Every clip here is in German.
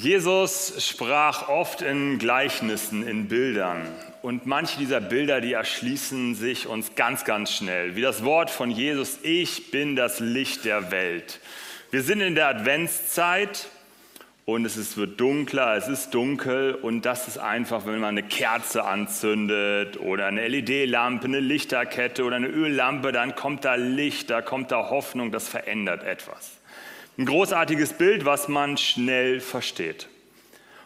Jesus sprach oft in Gleichnissen, in Bildern. Und manche dieser Bilder, die erschließen sich uns ganz, ganz schnell. Wie das Wort von Jesus, ich bin das Licht der Welt. Wir sind in der Adventszeit und es ist, wird dunkler, es ist dunkel und das ist einfach, wenn man eine Kerze anzündet oder eine LED-Lampe, eine Lichterkette oder eine Öllampe, dann kommt da Licht, da kommt da Hoffnung, das verändert etwas. Ein großartiges Bild, was man schnell versteht.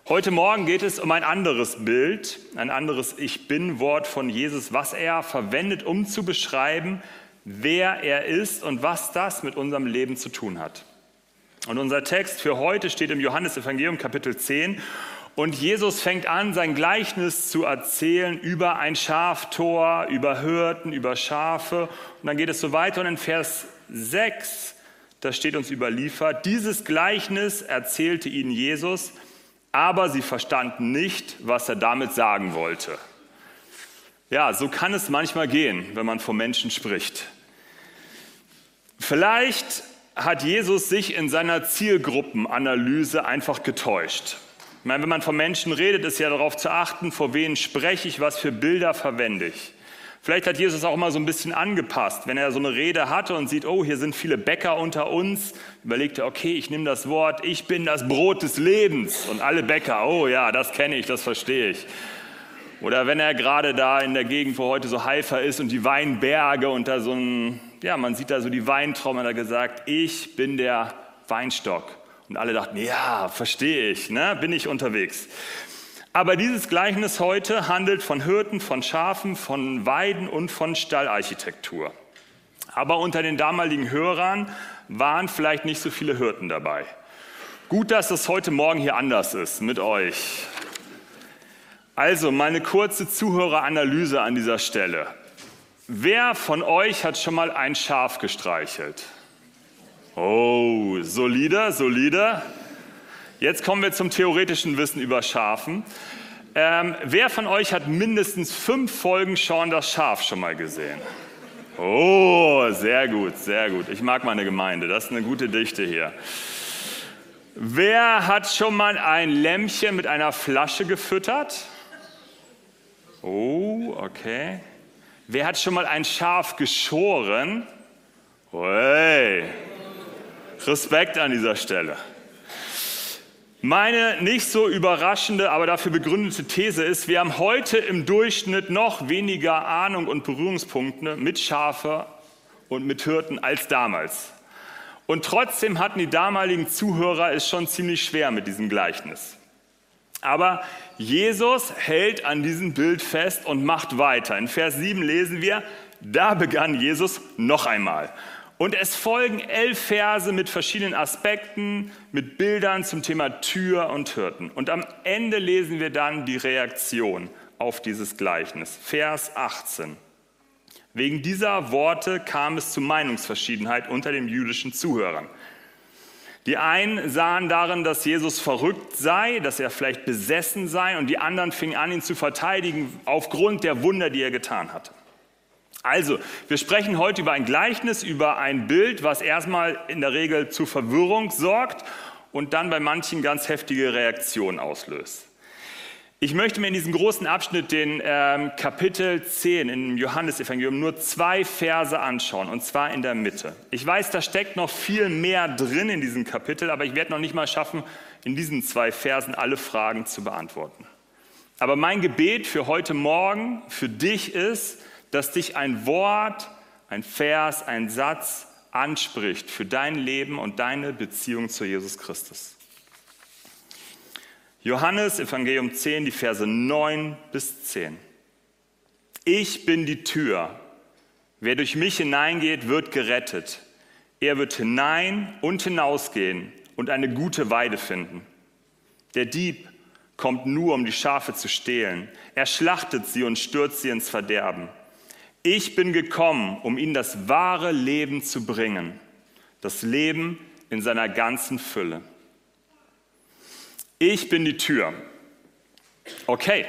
Heute Morgen geht es um ein anderes Bild, ein anderes Ich bin-Wort von Jesus, was er verwendet, um zu beschreiben, wer er ist und was das mit unserem Leben zu tun hat. Und unser Text für heute steht im Johannesevangelium Kapitel 10 und Jesus fängt an, sein Gleichnis zu erzählen über ein Schaftor, über Hirten, über Schafe. Und dann geht es so weiter und in Vers 6 das steht uns überliefert, dieses Gleichnis erzählte ihnen Jesus, aber sie verstanden nicht, was er damit sagen wollte. Ja, so kann es manchmal gehen, wenn man von Menschen spricht. Vielleicht hat Jesus sich in seiner Zielgruppenanalyse einfach getäuscht. Ich meine, wenn man von Menschen redet, ist ja darauf zu achten, vor wen spreche ich, was für Bilder verwende ich. Vielleicht hat Jesus auch mal so ein bisschen angepasst. Wenn er so eine Rede hatte und sieht, oh, hier sind viele Bäcker unter uns, überlegt er, okay, ich nehme das Wort, ich bin das Brot des Lebens. Und alle Bäcker, oh ja, das kenne ich, das verstehe ich. Oder wenn er gerade da in der Gegend, wo heute so Haifa ist und die Weinberge und da so ein, ja, man sieht da so die Weintrauben, hat er gesagt, ich bin der Weinstock. Und alle dachten, ja, verstehe ich, ne? bin ich unterwegs. Aber dieses Gleichnis heute handelt von Hirten, von Schafen, von Weiden und von Stallarchitektur. Aber unter den damaligen Hörern waren vielleicht nicht so viele Hirten dabei. Gut, dass es heute Morgen hier anders ist mit euch. Also meine kurze Zuhöreranalyse an dieser Stelle. Wer von euch hat schon mal ein Schaf gestreichelt? Oh, solide, solide. Jetzt kommen wir zum theoretischen Wissen über Schafen. Ähm, wer von euch hat mindestens fünf Folgen Schauen das Schaf schon mal gesehen? Oh, sehr gut, sehr gut. Ich mag meine Gemeinde, das ist eine gute Dichte hier. Wer hat schon mal ein Lämmchen mit einer Flasche gefüttert? Oh, okay. Wer hat schon mal ein Schaf geschoren? Hey, Respekt an dieser Stelle. Meine nicht so überraschende, aber dafür begründete These ist, wir haben heute im Durchschnitt noch weniger Ahnung und Berührungspunkte mit Schafe und mit Hirten als damals. Und trotzdem hatten die damaligen Zuhörer es schon ziemlich schwer mit diesem Gleichnis. Aber Jesus hält an diesem Bild fest und macht weiter. In Vers 7 lesen wir, da begann Jesus noch einmal. Und es folgen elf Verse mit verschiedenen Aspekten, mit Bildern zum Thema Tür und Hirten. Und am Ende lesen wir dann die Reaktion auf dieses Gleichnis. Vers 18. Wegen dieser Worte kam es zu Meinungsverschiedenheit unter den jüdischen Zuhörern. Die einen sahen darin, dass Jesus verrückt sei, dass er vielleicht besessen sei, und die anderen fingen an, ihn zu verteidigen aufgrund der Wunder, die er getan hatte. Also, wir sprechen heute über ein Gleichnis, über ein Bild, was erstmal in der Regel zu Verwirrung sorgt und dann bei manchen ganz heftige Reaktionen auslöst. Ich möchte mir in diesem großen Abschnitt den ähm, Kapitel 10 im Johannesevangelium nur zwei Verse anschauen, und zwar in der Mitte. Ich weiß, da steckt noch viel mehr drin in diesem Kapitel, aber ich werde noch nicht mal schaffen, in diesen zwei Versen alle Fragen zu beantworten. Aber mein Gebet für heute Morgen, für dich ist, dass dich ein Wort, ein Vers, ein Satz anspricht für dein Leben und deine Beziehung zu Jesus Christus. Johannes Evangelium 10, die Verse 9 bis 10. Ich bin die Tür. Wer durch mich hineingeht, wird gerettet. Er wird hinein und hinausgehen und eine gute Weide finden. Der Dieb kommt nur, um die Schafe zu stehlen. Er schlachtet sie und stürzt sie ins Verderben. Ich bin gekommen, um ihnen das wahre Leben zu bringen, das Leben in seiner ganzen Fülle. Ich bin die Tür. Okay.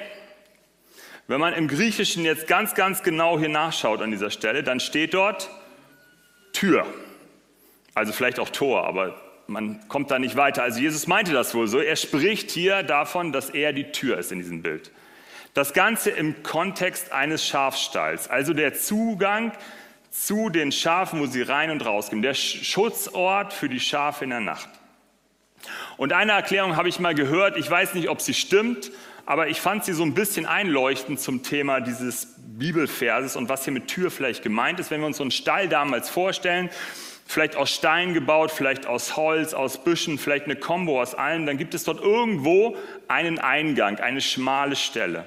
Wenn man im Griechischen jetzt ganz, ganz genau hier nachschaut an dieser Stelle, dann steht dort Tür. Also vielleicht auch Tor, aber man kommt da nicht weiter. Also Jesus meinte das wohl so. Er spricht hier davon, dass er die Tür ist in diesem Bild. Das Ganze im Kontext eines Schafstalls, also der Zugang zu den Schafen, wo sie rein und rausgehen, der Schutzort für die Schafe in der Nacht. Und eine Erklärung habe ich mal gehört, ich weiß nicht, ob sie stimmt, aber ich fand sie so ein bisschen einleuchtend zum Thema dieses Bibelverses und was hier mit Tür vielleicht gemeint ist. Wenn wir uns so einen Stall damals vorstellen, vielleicht aus Stein gebaut, vielleicht aus Holz, aus Büschen, vielleicht eine Kombo aus allem, dann gibt es dort irgendwo einen Eingang, eine schmale Stelle.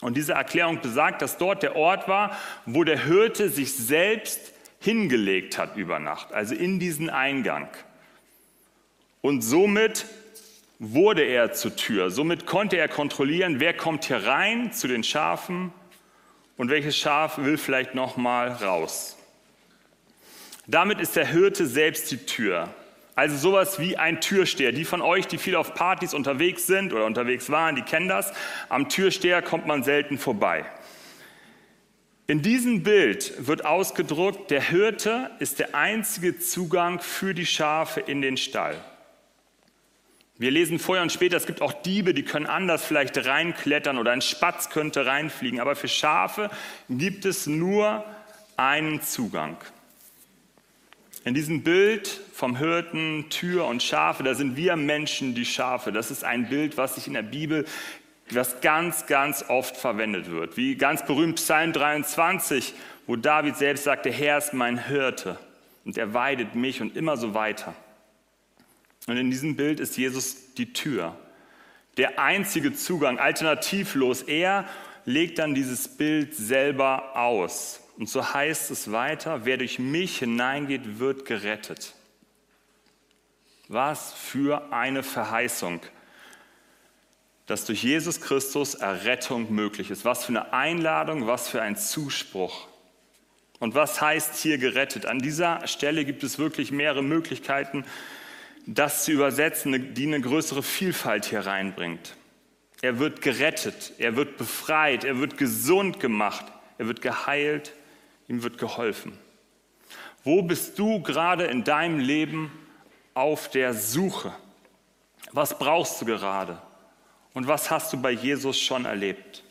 Und diese Erklärung besagt, dass dort der Ort war, wo der Hirte sich selbst hingelegt hat über Nacht, also in diesen Eingang. Und somit wurde er zur Tür. Somit konnte er kontrollieren, wer kommt hier rein zu den Schafen und welches Schaf will vielleicht noch mal raus. Damit ist der Hirte selbst die Tür. Also sowas wie ein Türsteher. Die von euch, die viel auf Partys unterwegs sind oder unterwegs waren, die kennen das. Am Türsteher kommt man selten vorbei. In diesem Bild wird ausgedruckt, der Hirte ist der einzige Zugang für die Schafe in den Stall. Wir lesen vorher und später, es gibt auch Diebe, die können anders vielleicht reinklettern oder ein Spatz könnte reinfliegen. Aber für Schafe gibt es nur einen Zugang. In diesem Bild vom Hirten, Tür und Schafe, da sind wir Menschen die Schafe. Das ist ein Bild, was sich in der Bibel, was ganz, ganz oft verwendet wird. Wie ganz berühmt Psalm 23, wo David selbst sagt, der Herr ist mein Hirte und er weidet mich und immer so weiter. Und in diesem Bild ist Jesus die Tür, der einzige Zugang, alternativlos. Er legt dann dieses Bild selber aus. Und so heißt es weiter, wer durch mich hineingeht, wird gerettet. Was für eine Verheißung, dass durch Jesus Christus Errettung möglich ist. Was für eine Einladung, was für ein Zuspruch. Und was heißt hier gerettet? An dieser Stelle gibt es wirklich mehrere Möglichkeiten, das zu übersetzen, die eine größere Vielfalt hier reinbringt. Er wird gerettet, er wird befreit, er wird gesund gemacht, er wird geheilt, ihm wird geholfen. Wo bist du gerade in deinem Leben auf der Suche? Was brauchst du gerade? Und was hast du bei Jesus schon erlebt?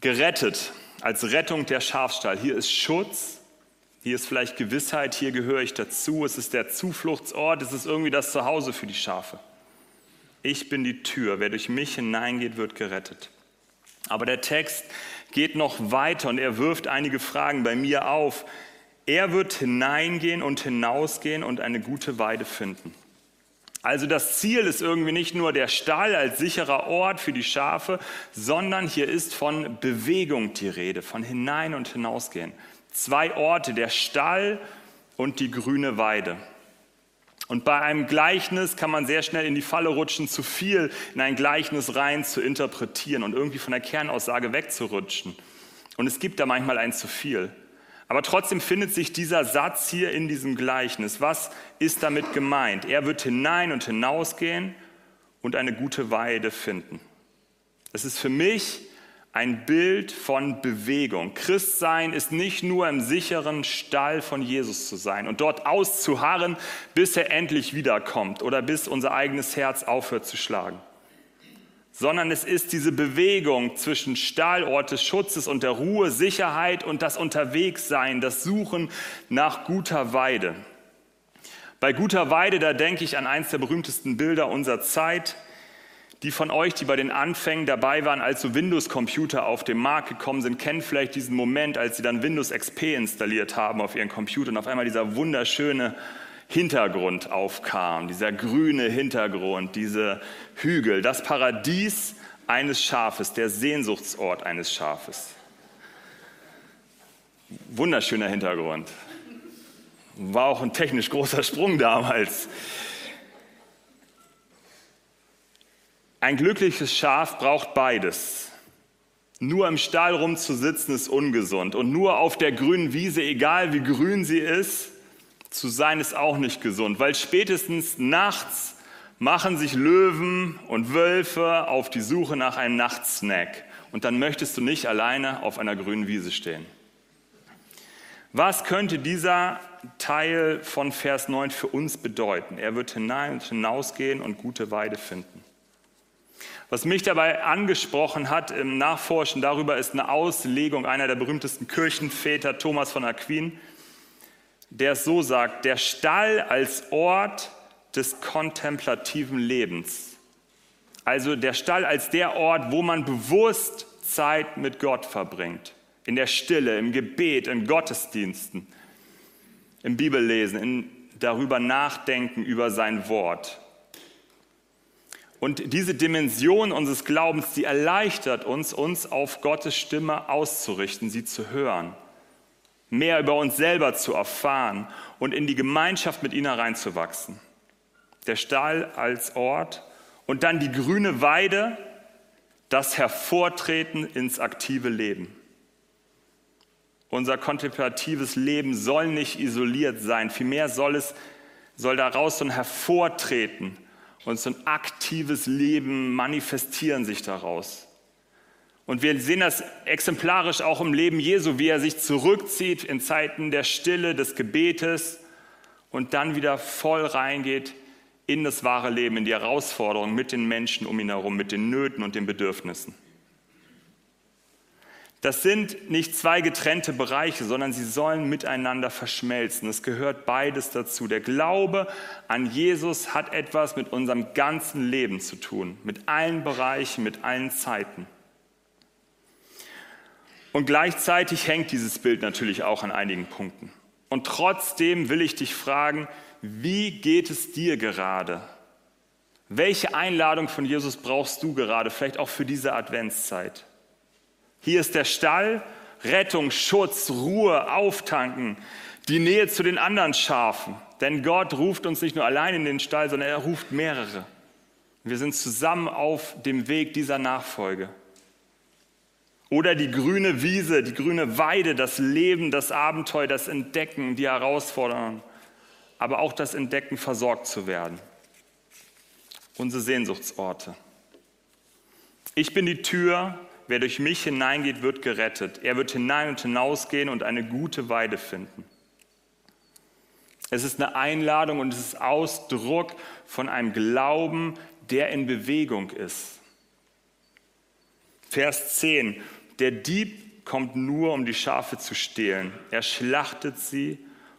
Gerettet als Rettung der Schafstall. Hier ist Schutz, hier ist vielleicht Gewissheit, hier gehöre ich dazu. Es ist der Zufluchtsort, es ist irgendwie das Zuhause für die Schafe. Ich bin die Tür. Wer durch mich hineingeht, wird gerettet. Aber der Text geht noch weiter und er wirft einige Fragen bei mir auf. Er wird hineingehen und hinausgehen und eine gute Weide finden. Also das Ziel ist irgendwie nicht nur der Stall als sicherer Ort für die Schafe, sondern hier ist von Bewegung die Rede, von hinein und hinausgehen. Zwei Orte, der Stall und die grüne Weide. Und bei einem Gleichnis kann man sehr schnell in die Falle rutschen, zu viel in ein Gleichnis rein zu interpretieren und irgendwie von der Kernaussage wegzurutschen. Und es gibt da manchmal ein zu viel. Aber trotzdem findet sich dieser Satz hier in diesem Gleichnis. Was ist damit gemeint? Er wird hinein und hinausgehen und eine gute Weide finden. Es ist für mich ein Bild von Bewegung. Christsein ist nicht nur im sicheren Stall von Jesus zu sein und dort auszuharren, bis er endlich wiederkommt oder bis unser eigenes Herz aufhört zu schlagen, sondern es ist diese Bewegung zwischen Stallort des Schutzes und der Ruhe, Sicherheit und das Unterwegssein, das Suchen nach guter Weide. Bei guter Weide, da denke ich an eines der berühmtesten Bilder unserer Zeit, die von euch, die bei den Anfängen dabei waren, als so Windows-Computer auf den Markt gekommen sind, kennen vielleicht diesen Moment, als sie dann Windows XP installiert haben auf ihren Computer und auf einmal dieser wunderschöne Hintergrund aufkam, dieser grüne Hintergrund, diese Hügel, das Paradies eines Schafes, der Sehnsuchtsort eines Schafes. Wunderschöner Hintergrund. War auch ein technisch großer Sprung damals. Ein glückliches Schaf braucht beides. Nur im Stall rumzusitzen ist ungesund und nur auf der grünen Wiese, egal wie grün sie ist, zu sein ist auch nicht gesund, weil spätestens nachts machen sich Löwen und Wölfe auf die Suche nach einem Nachtsnack und dann möchtest du nicht alleine auf einer grünen Wiese stehen. Was könnte dieser Teil von Vers 9 für uns bedeuten? Er wird hinein und hinausgehen und gute Weide finden. Was mich dabei angesprochen hat im Nachforschen darüber ist eine Auslegung einer der berühmtesten Kirchenväter, Thomas von Aquin, der es so sagt, der Stall als Ort des kontemplativen Lebens. Also der Stall als der Ort, wo man bewusst Zeit mit Gott verbringt. In der Stille, im Gebet, in Gottesdiensten, im Bibellesen, in darüber nachdenken über sein Wort. Und diese Dimension unseres Glaubens, die erleichtert uns, uns auf Gottes Stimme auszurichten, sie zu hören, mehr über uns selber zu erfahren und in die Gemeinschaft mit ihnen hereinzuwachsen. Der Stall als Ort und dann die grüne Weide, das Hervortreten ins aktive Leben. Unser kontemplatives Leben soll nicht isoliert sein, vielmehr soll es soll daraus so ein Hervortreten und so ein aktives Leben manifestieren sich daraus. Und wir sehen das exemplarisch auch im Leben Jesu, wie er sich zurückzieht in Zeiten der Stille, des Gebetes und dann wieder voll reingeht in das wahre Leben, in die Herausforderungen mit den Menschen um ihn herum, mit den Nöten und den Bedürfnissen. Das sind nicht zwei getrennte Bereiche, sondern sie sollen miteinander verschmelzen. Es gehört beides dazu. Der Glaube an Jesus hat etwas mit unserem ganzen Leben zu tun, mit allen Bereichen, mit allen Zeiten. Und gleichzeitig hängt dieses Bild natürlich auch an einigen Punkten. Und trotzdem will ich dich fragen, wie geht es dir gerade? Welche Einladung von Jesus brauchst du gerade, vielleicht auch für diese Adventszeit? Hier ist der Stall, Rettung, Schutz, Ruhe, Auftanken, die Nähe zu den anderen Schafen. Denn Gott ruft uns nicht nur allein in den Stall, sondern er ruft mehrere. Wir sind zusammen auf dem Weg dieser Nachfolge. Oder die grüne Wiese, die grüne Weide, das Leben, das Abenteuer, das Entdecken, die Herausforderungen, aber auch das Entdecken, versorgt zu werden. Unsere Sehnsuchtsorte. Ich bin die Tür, wer durch mich hineingeht, wird gerettet. Er wird hinein und hinausgehen und eine gute Weide finden. Es ist eine Einladung und es ist Ausdruck von einem Glauben, der in Bewegung ist. Vers 10. Der Dieb kommt nur, um die Schafe zu stehlen. Er schlachtet sie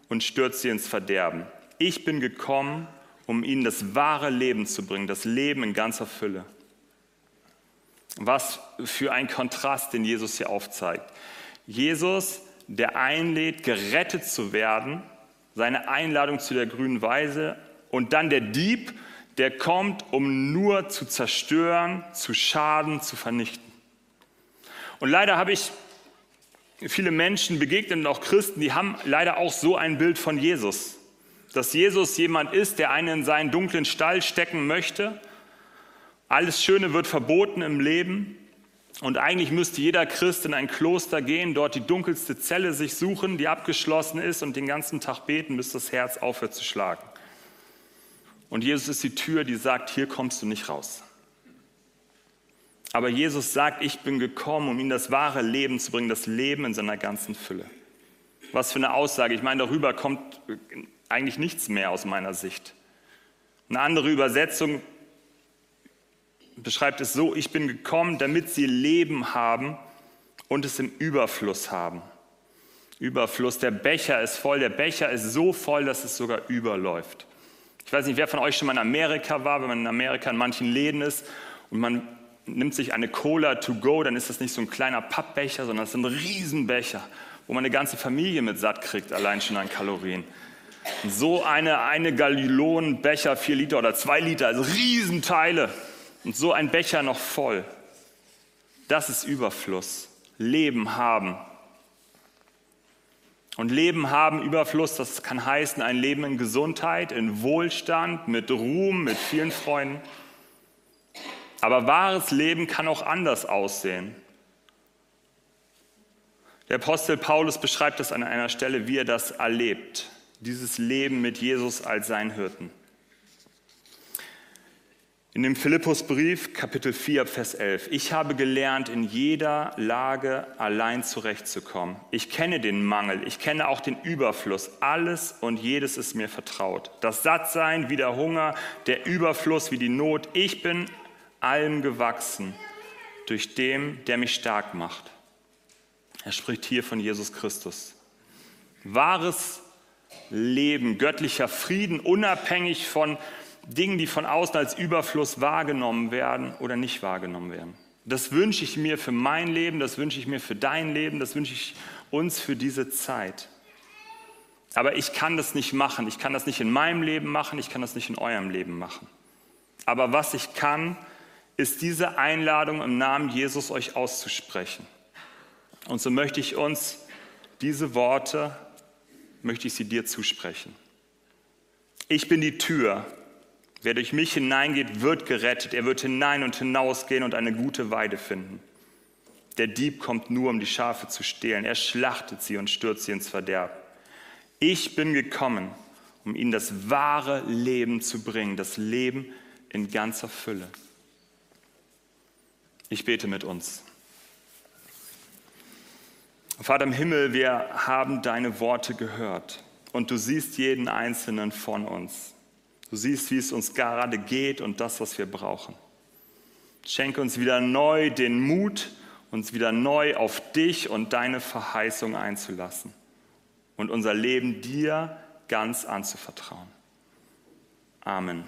und stürzt sie ins Verderben. Ich bin gekommen, um ihnen das wahre Leben zu bringen, das Leben in ganzer Fülle. Was für ein Kontrast, den Jesus hier aufzeigt. Jesus, der einlädt, gerettet zu werden, seine Einladung zu der grünen Weise und dann der Dieb, der kommt, um nur zu zerstören, zu schaden, zu vernichten. Und leider habe ich viele Menschen begegnet und auch Christen, die haben leider auch so ein Bild von Jesus. Dass Jesus jemand ist, der einen in seinen dunklen Stall stecken möchte alles Schöne wird verboten im Leben. Und eigentlich müsste jeder Christ in ein Kloster gehen, dort die dunkelste Zelle sich suchen, die abgeschlossen ist und den ganzen Tag beten, bis das Herz aufhört zu schlagen. Und Jesus ist die Tür, die sagt, hier kommst du nicht raus. Aber Jesus sagt, ich bin gekommen, um ihnen das wahre Leben zu bringen, das Leben in seiner ganzen Fülle. Was für eine Aussage. Ich meine, darüber kommt eigentlich nichts mehr aus meiner Sicht. Eine andere Übersetzung beschreibt es so, ich bin gekommen, damit sie Leben haben und es im Überfluss haben. Überfluss, der Becher ist voll, der Becher ist so voll, dass es sogar überläuft. Ich weiß nicht, wer von euch schon mal in Amerika war, wenn man in Amerika in manchen Läden ist und man nimmt sich eine Cola to go, dann ist das nicht so ein kleiner Pappbecher, sondern es sind Riesenbecher, wo man eine ganze Familie mit satt kriegt, allein schon an Kalorien. so eine, eine Gallonenbecher, vier Liter oder zwei Liter, also Riesenteile. Und so ein Becher noch voll. Das ist Überfluss. Leben haben. Und Leben haben, Überfluss, das kann heißen ein Leben in Gesundheit, in Wohlstand, mit Ruhm, mit vielen Freunden. Aber wahres Leben kann auch anders aussehen. Der Apostel Paulus beschreibt das an einer Stelle, wie er das erlebt, dieses Leben mit Jesus als sein Hirten. In dem Philippusbrief, Kapitel 4, Vers 11. Ich habe gelernt, in jeder Lage allein zurechtzukommen. Ich kenne den Mangel, ich kenne auch den Überfluss. Alles und jedes ist mir vertraut. Das Sattsein wie der Hunger, der Überfluss wie die Not. Ich bin allem gewachsen durch dem, der mich stark macht. Er spricht hier von Jesus Christus. Wahres Leben, göttlicher Frieden, unabhängig von Dingen, die von außen als Überfluss wahrgenommen werden oder nicht wahrgenommen werden. Das wünsche ich mir für mein Leben, das wünsche ich mir für dein Leben, das wünsche ich uns für diese Zeit. Aber ich kann das nicht machen. Ich kann das nicht in meinem Leben machen, ich kann das nicht in eurem Leben machen. Aber was ich kann, ist diese Einladung im Namen Jesus euch auszusprechen. Und so möchte ich uns diese Worte, möchte ich sie dir zusprechen. Ich bin die Tür. Wer durch mich hineingeht, wird gerettet. Er wird hinein und hinausgehen und eine gute Weide finden. Der Dieb kommt nur, um die Schafe zu stehlen. Er schlachtet sie und stürzt sie ins Verderb. Ich bin gekommen, um ihnen das wahre Leben zu bringen, das Leben in ganzer Fülle. Ich bete mit uns. Vater im Himmel, wir haben deine Worte gehört und du siehst jeden einzelnen von uns. Du siehst, wie es uns gerade geht und das, was wir brauchen. Schenke uns wieder neu den Mut, uns wieder neu auf dich und deine Verheißung einzulassen und unser Leben dir ganz anzuvertrauen. Amen.